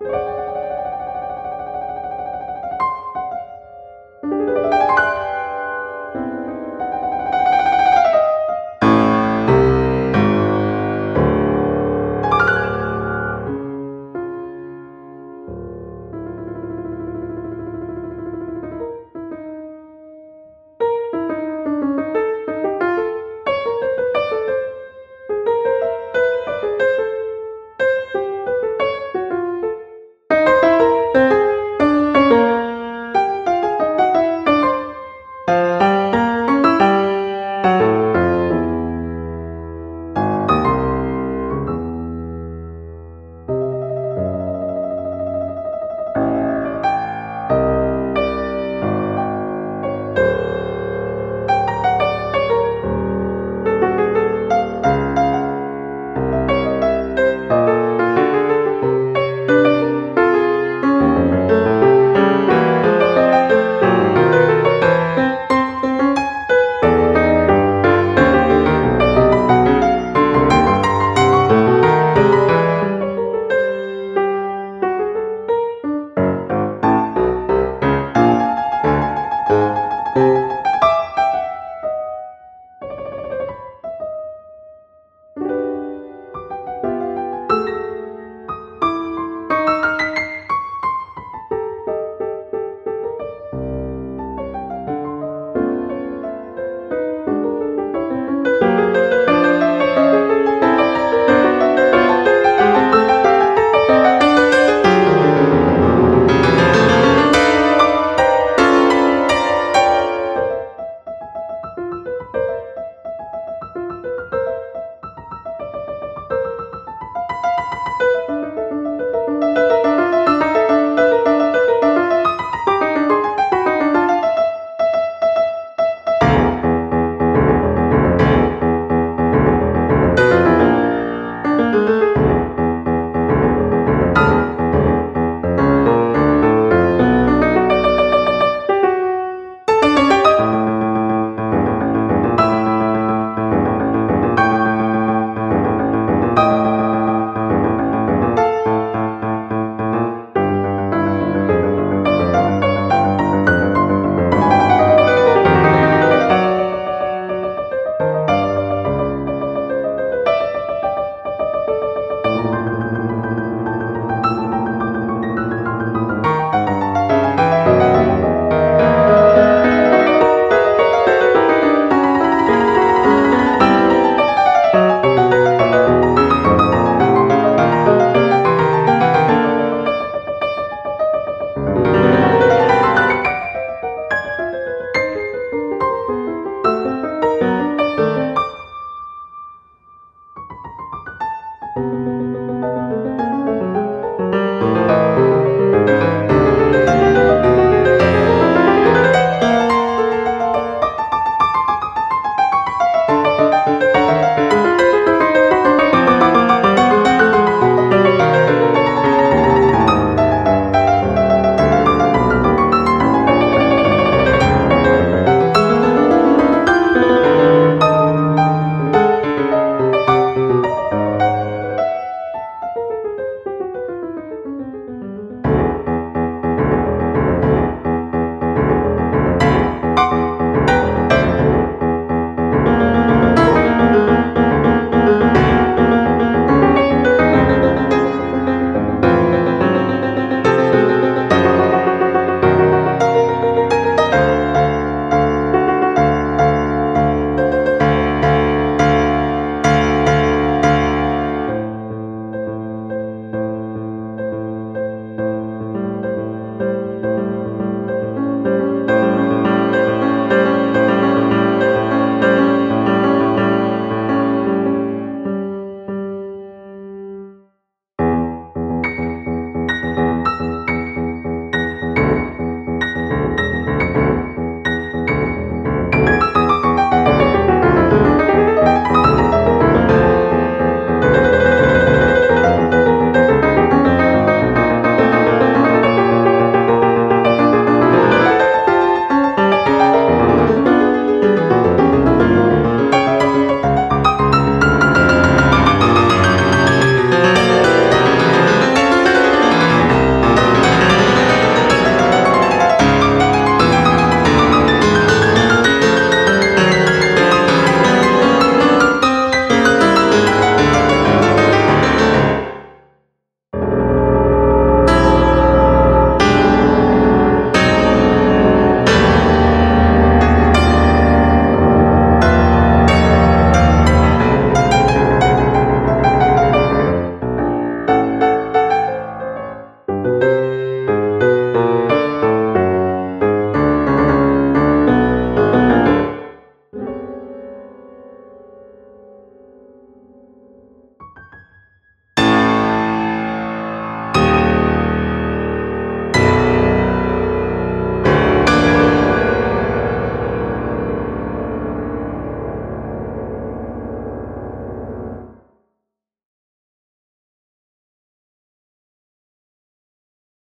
you